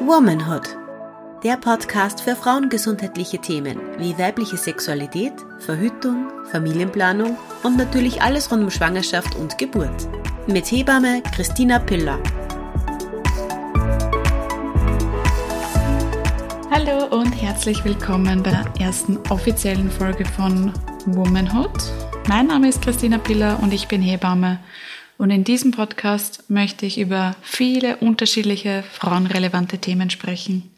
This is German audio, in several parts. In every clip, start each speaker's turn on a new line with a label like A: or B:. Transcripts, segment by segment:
A: Womanhood, der Podcast für frauengesundheitliche Themen wie weibliche Sexualität, Verhütung, Familienplanung und natürlich alles rund um Schwangerschaft und Geburt. Mit Hebamme Christina Piller.
B: Hallo und herzlich willkommen bei der ersten offiziellen Folge von Womanhood. Mein Name ist Christina Piller und ich bin Hebamme und in diesem Podcast möchte ich über viele unterschiedliche frauenrelevante Themen sprechen.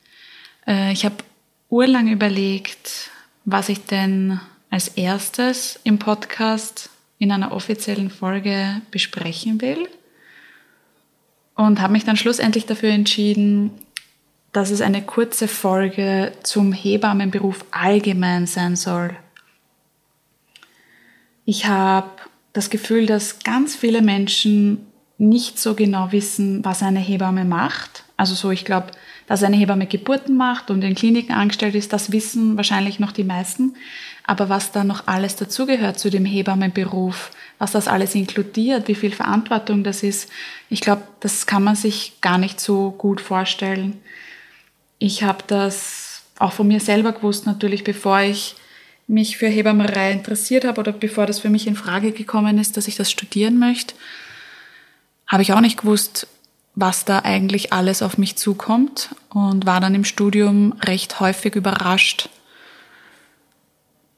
B: Äh, ich habe urlang überlegt, was ich denn als erstes im Podcast in einer offiziellen Folge besprechen will. Und habe mich dann schlussendlich dafür entschieden, dass es eine kurze Folge zum Hebammenberuf allgemein sein soll. Ich habe das Gefühl, dass ganz viele Menschen nicht so genau wissen, was eine Hebamme macht. Also so, ich glaube, dass eine Hebamme Geburten macht und in Kliniken angestellt ist, das wissen wahrscheinlich noch die meisten. Aber was da noch alles dazugehört zu dem Hebammenberuf, was das alles inkludiert, wie viel Verantwortung das ist, ich glaube, das kann man sich gar nicht so gut vorstellen. Ich habe das auch von mir selber gewusst, natürlich, bevor ich mich für Hebammerei interessiert habe oder bevor das für mich in Frage gekommen ist, dass ich das studieren möchte, habe ich auch nicht gewusst, was da eigentlich alles auf mich zukommt und war dann im Studium recht häufig überrascht,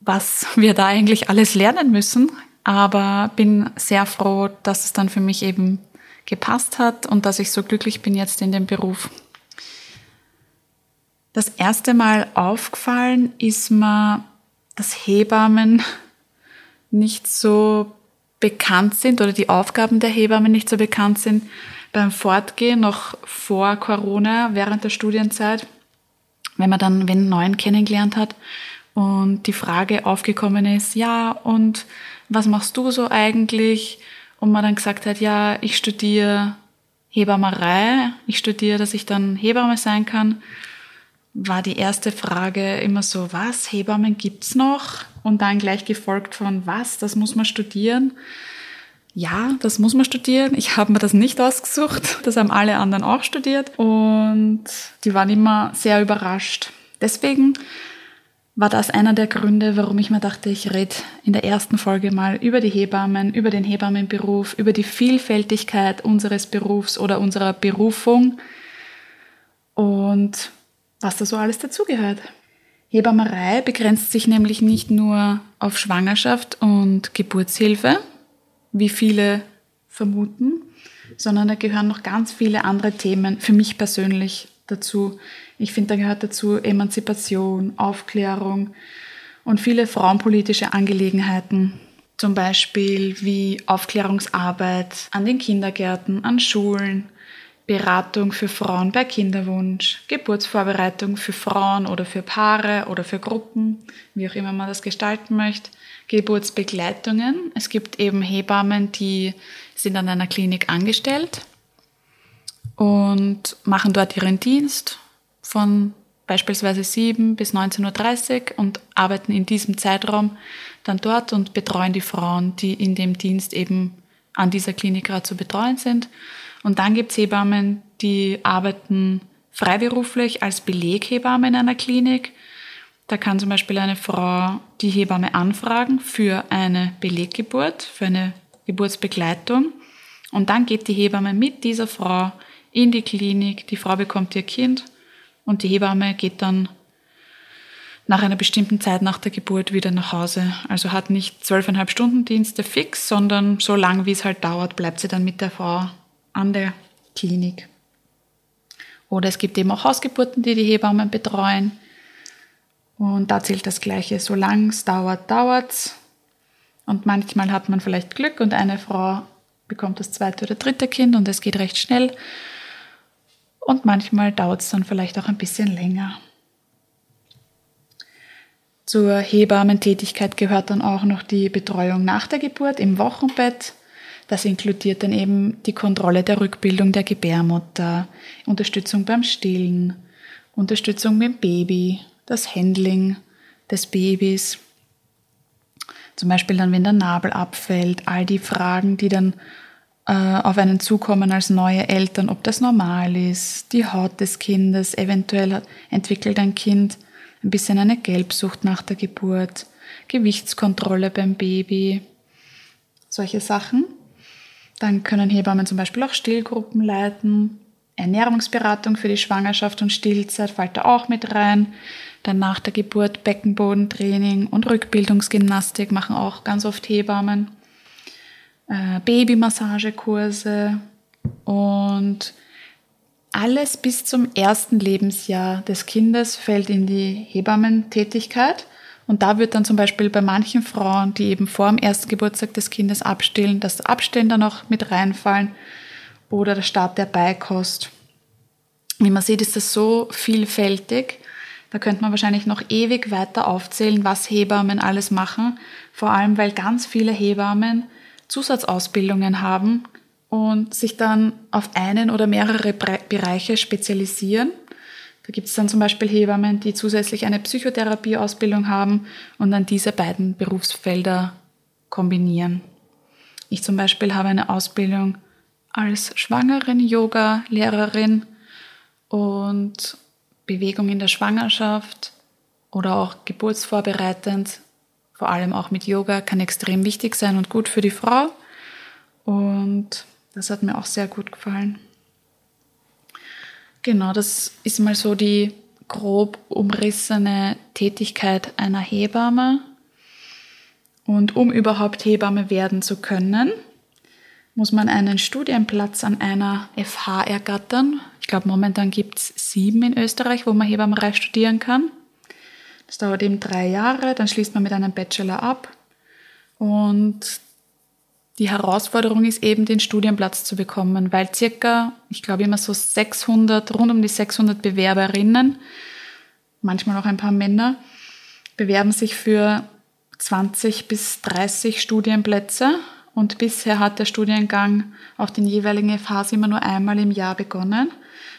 B: was wir da eigentlich alles lernen müssen. Aber bin sehr froh, dass es dann für mich eben gepasst hat und dass ich so glücklich bin jetzt in dem Beruf. Das erste Mal aufgefallen ist mir dass Hebammen nicht so bekannt sind oder die Aufgaben der Hebammen nicht so bekannt sind beim Fortgehen noch vor Corona, während der Studienzeit, wenn man dann wenn neuen kennengelernt hat und die Frage aufgekommen ist, ja, und was machst du so eigentlich? Und man dann gesagt hat, ja, ich studiere Hebammerei, ich studiere, dass ich dann Hebamme sein kann war die erste Frage immer so, was, Hebammen gibt's noch? Und dann gleich gefolgt von, was, das muss man studieren? Ja, das muss man studieren. Ich habe mir das nicht ausgesucht. Das haben alle anderen auch studiert. Und die waren immer sehr überrascht. Deswegen war das einer der Gründe, warum ich mir dachte, ich rede in der ersten Folge mal über die Hebammen, über den Hebammenberuf, über die Vielfältigkeit unseres Berufs oder unserer Berufung. Und was da so alles dazugehört. Hebammerei begrenzt sich nämlich nicht nur auf Schwangerschaft und Geburtshilfe, wie viele vermuten, sondern da gehören noch ganz viele andere Themen für mich persönlich dazu. Ich finde, da gehört dazu Emanzipation, Aufklärung und viele frauenpolitische Angelegenheiten. Zum Beispiel wie Aufklärungsarbeit an den Kindergärten, an Schulen, Beratung für Frauen bei Kinderwunsch, Geburtsvorbereitung für Frauen oder für Paare oder für Gruppen, wie auch immer man das gestalten möchte, Geburtsbegleitungen. Es gibt eben Hebammen, die sind an einer Klinik angestellt und machen dort ihren Dienst von beispielsweise 7 bis 19.30 Uhr und arbeiten in diesem Zeitraum dann dort und betreuen die Frauen, die in dem Dienst eben an dieser Klinik gerade zu betreuen sind. Und dann gibt's Hebammen, die arbeiten freiberuflich als Beleghebamme in einer Klinik. Da kann zum Beispiel eine Frau die Hebamme anfragen für eine Beleggeburt, für eine Geburtsbegleitung. Und dann geht die Hebamme mit dieser Frau in die Klinik. Die Frau bekommt ihr Kind und die Hebamme geht dann nach einer bestimmten Zeit nach der Geburt wieder nach Hause. Also hat nicht zwölfeinhalb Stunden Dienste fix, sondern so lang wie es halt dauert, bleibt sie dann mit der Frau an der Klinik. Oder es gibt eben auch Hausgeburten, die die Hebammen betreuen. Und da zählt das Gleiche. Solange es dauert, dauert's. Und manchmal hat man vielleicht Glück und eine Frau bekommt das zweite oder dritte Kind und es geht recht schnell. Und manchmal dauert es dann vielleicht auch ein bisschen länger. Zur Hebammentätigkeit gehört dann auch noch die Betreuung nach der Geburt im Wochenbett. Das inkludiert dann eben die Kontrolle der Rückbildung der Gebärmutter, Unterstützung beim Stillen, Unterstützung mit dem Baby, das Handling des Babys. Zum Beispiel dann, wenn der Nabel abfällt, all die Fragen, die dann äh, auf einen zukommen als neue Eltern, ob das normal ist, die Haut des Kindes, eventuell entwickelt ein Kind ein bisschen eine Gelbsucht nach der Geburt, Gewichtskontrolle beim Baby, solche Sachen. Dann können Hebammen zum Beispiel auch Stillgruppen leiten, Ernährungsberatung für die Schwangerschaft und Stillzeit fällt da auch mit rein. Dann nach der Geburt Beckenbodentraining und Rückbildungsgymnastik machen auch ganz oft Hebammen. Äh, Babymassagekurse und alles bis zum ersten Lebensjahr des Kindes fällt in die Hebammentätigkeit. Und da wird dann zum Beispiel bei manchen Frauen, die eben vor dem ersten Geburtstag des Kindes abstillen, das Abstillen dann auch mit reinfallen oder der Start der Beikost. Wie man sieht, ist das so vielfältig. Da könnte man wahrscheinlich noch ewig weiter aufzählen, was Hebammen alles machen. Vor allem, weil ganz viele Hebammen Zusatzausbildungen haben und sich dann auf einen oder mehrere Bereiche spezialisieren. Da gibt es dann zum Beispiel Hebammen, die zusätzlich eine Psychotherapieausbildung haben und dann diese beiden Berufsfelder kombinieren. Ich zum Beispiel habe eine Ausbildung als Schwangeren-Yoga-Lehrerin und Bewegung in der Schwangerschaft oder auch geburtsvorbereitend vor allem auch mit Yoga, kann extrem wichtig sein und gut für die Frau. Und das hat mir auch sehr gut gefallen. Genau, das ist mal so die grob umrissene Tätigkeit einer Hebamme. Und um überhaupt Hebamme werden zu können, muss man einen Studienplatz an einer FH ergattern. Ich glaube, momentan gibt es sieben in Österreich, wo man Hebammerei studieren kann. Das dauert eben drei Jahre, dann schließt man mit einem Bachelor ab. Und die Herausforderung ist eben, den Studienplatz zu bekommen, weil circa, ich glaube immer so 600, rund um die 600 Bewerberinnen, manchmal auch ein paar Männer, bewerben sich für 20 bis 30 Studienplätze. Und bisher hat der Studiengang auf den jeweiligen FHs immer nur einmal im Jahr begonnen.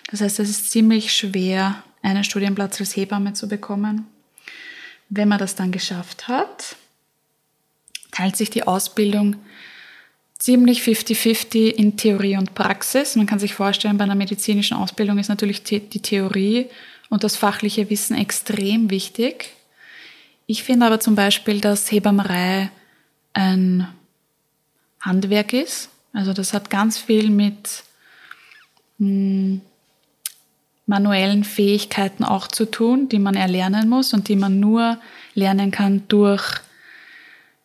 B: Das heißt, es ist ziemlich schwer, einen Studienplatz als Hebamme zu bekommen. Wenn man das dann geschafft hat, teilt sich die Ausbildung ziemlich 50-50 in Theorie und Praxis. Man kann sich vorstellen, bei einer medizinischen Ausbildung ist natürlich die Theorie und das fachliche Wissen extrem wichtig. Ich finde aber zum Beispiel, dass Hebammerei ein Handwerk ist. Also das hat ganz viel mit hm, manuellen Fähigkeiten auch zu tun, die man erlernen muss und die man nur lernen kann durch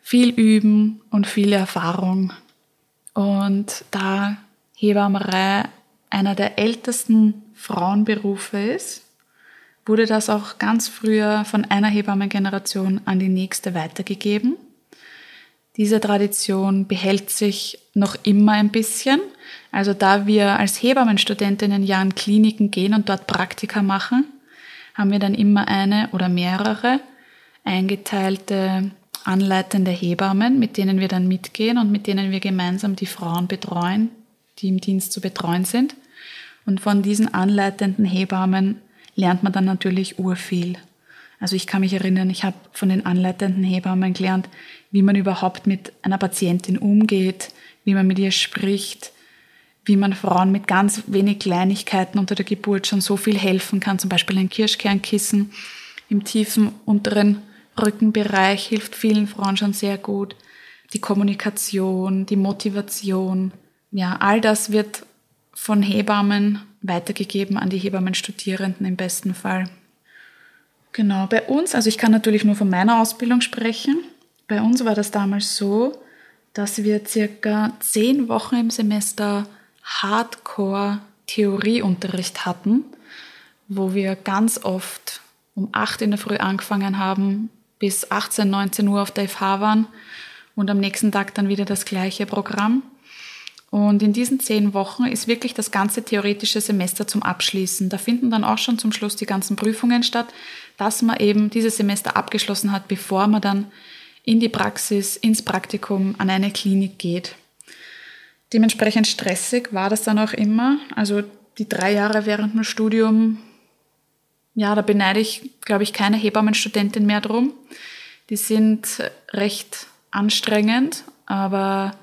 B: viel Üben und viel Erfahrung. Und da Hebammerei einer der ältesten Frauenberufe ist, wurde das auch ganz früher von einer Hebammengeneration an die nächste weitergegeben. Diese Tradition behält sich noch immer ein bisschen. Also da wir als Hebammenstudentinnen ja in Kliniken gehen und dort Praktika machen, haben wir dann immer eine oder mehrere eingeteilte anleitende Hebammen, mit denen wir dann mitgehen und mit denen wir gemeinsam die Frauen betreuen, die im Dienst zu betreuen sind. Und von diesen anleitenden Hebammen lernt man dann natürlich urviel. Also ich kann mich erinnern, ich habe von den anleitenden Hebammen gelernt, wie man überhaupt mit einer Patientin umgeht, wie man mit ihr spricht, wie man Frauen mit ganz wenig Kleinigkeiten unter der Geburt schon so viel helfen kann, zum Beispiel ein Kirschkernkissen im tiefen unteren Rückenbereich hilft vielen Frauen schon sehr gut. Die Kommunikation, die Motivation, ja, all das wird von Hebammen weitergegeben an die Hebammenstudierenden im besten Fall. Genau, bei uns, also ich kann natürlich nur von meiner Ausbildung sprechen. Bei uns war das damals so, dass wir circa zehn Wochen im Semester Hardcore-Theorieunterricht hatten, wo wir ganz oft um acht in der Früh angefangen haben, bis 18, 19 Uhr auf der FH waren und am nächsten Tag dann wieder das gleiche Programm. Und in diesen zehn Wochen ist wirklich das ganze theoretische Semester zum Abschließen. Da finden dann auch schon zum Schluss die ganzen Prüfungen statt, dass man eben dieses Semester abgeschlossen hat, bevor man dann in die Praxis, ins Praktikum an eine Klinik geht. Dementsprechend stressig war das dann auch immer. Also die drei Jahre während dem Studium, ja, da beneide ich, glaube ich, keine Hebammenstudentin mehr drum. Die sind recht anstrengend, aber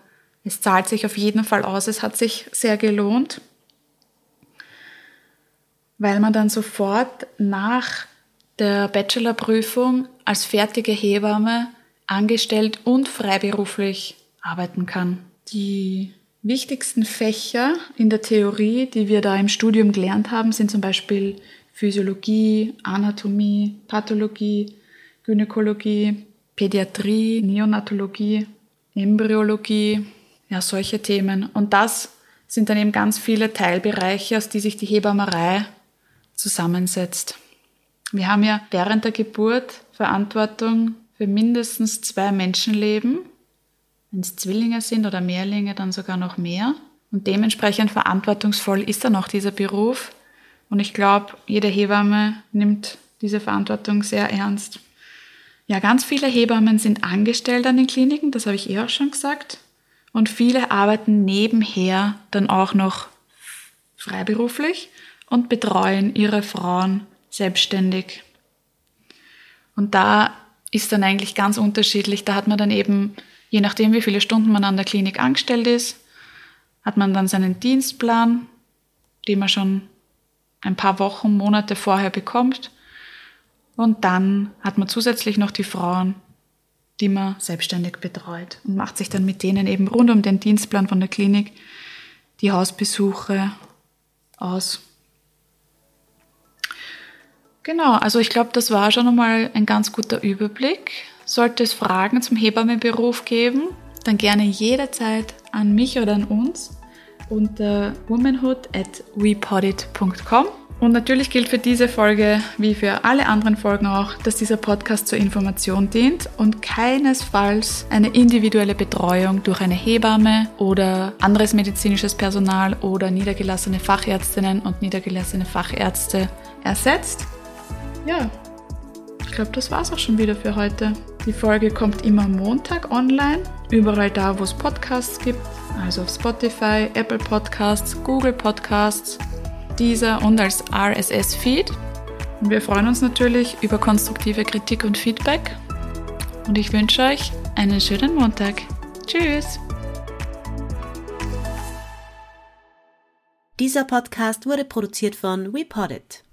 B: Es zahlt sich auf jeden Fall aus. Es hat sich sehr gelohnt, weil man dann sofort nach der Bachelorprüfung als fertige Hebamme angestellt und freiberuflich arbeiten kann. Die wichtigsten Fächer in der Theorie, die wir da im Studium gelernt haben, sind zum Beispiel Physiologie, Anatomie, Pathologie, Gynäkologie, Pädiatrie, Neonatologie, Embryologie, ja, solche Themen. Und das sind dann eben ganz viele Teilbereiche, aus die sich die Hebammerei zusammensetzt. Wir haben ja während der Geburt Verantwortung für mindestens zwei Menschenleben. Wenn es Zwillinge sind oder Mehrlinge, dann sogar noch mehr. Und dementsprechend verantwortungsvoll ist dann auch dieser Beruf. Und ich glaube, jede Hebamme nimmt diese Verantwortung sehr ernst. Ja, ganz viele Hebammen sind angestellt an den Kliniken, das habe ich eh auch schon gesagt. Und viele arbeiten nebenher dann auch noch freiberuflich und betreuen ihre Frauen selbstständig. Und da ist dann eigentlich ganz unterschiedlich. Da hat man dann eben, je nachdem, wie viele Stunden man an der Klinik angestellt ist, hat man dann seinen Dienstplan, den man schon ein paar Wochen, Monate vorher bekommt. Und dann hat man zusätzlich noch die Frauen, die man selbstständig betreut und macht sich dann mit denen eben rund um den Dienstplan von der Klinik die Hausbesuche aus. Genau, also ich glaube, das war schon einmal ein ganz guter Überblick. Sollte es Fragen zum Hebammenberuf geben, dann gerne jederzeit an mich oder an uns unter womanhood at wepodit.com. Und natürlich gilt für diese Folge, wie für alle anderen Folgen auch, dass dieser Podcast zur Information dient und keinesfalls eine individuelle Betreuung durch eine Hebamme oder anderes medizinisches Personal oder niedergelassene Fachärztinnen und niedergelassene Fachärzte ersetzt. Ja, ich glaube, das war's auch schon wieder für heute. Die Folge kommt immer Montag online, überall da, wo es Podcasts gibt, also auf Spotify, Apple Podcasts, Google Podcasts dieser und als RSS-Feed. Und wir freuen uns natürlich über konstruktive Kritik und Feedback. Und ich wünsche euch einen schönen Montag. Tschüss!
A: Dieser Podcast wurde produziert von WePoddit.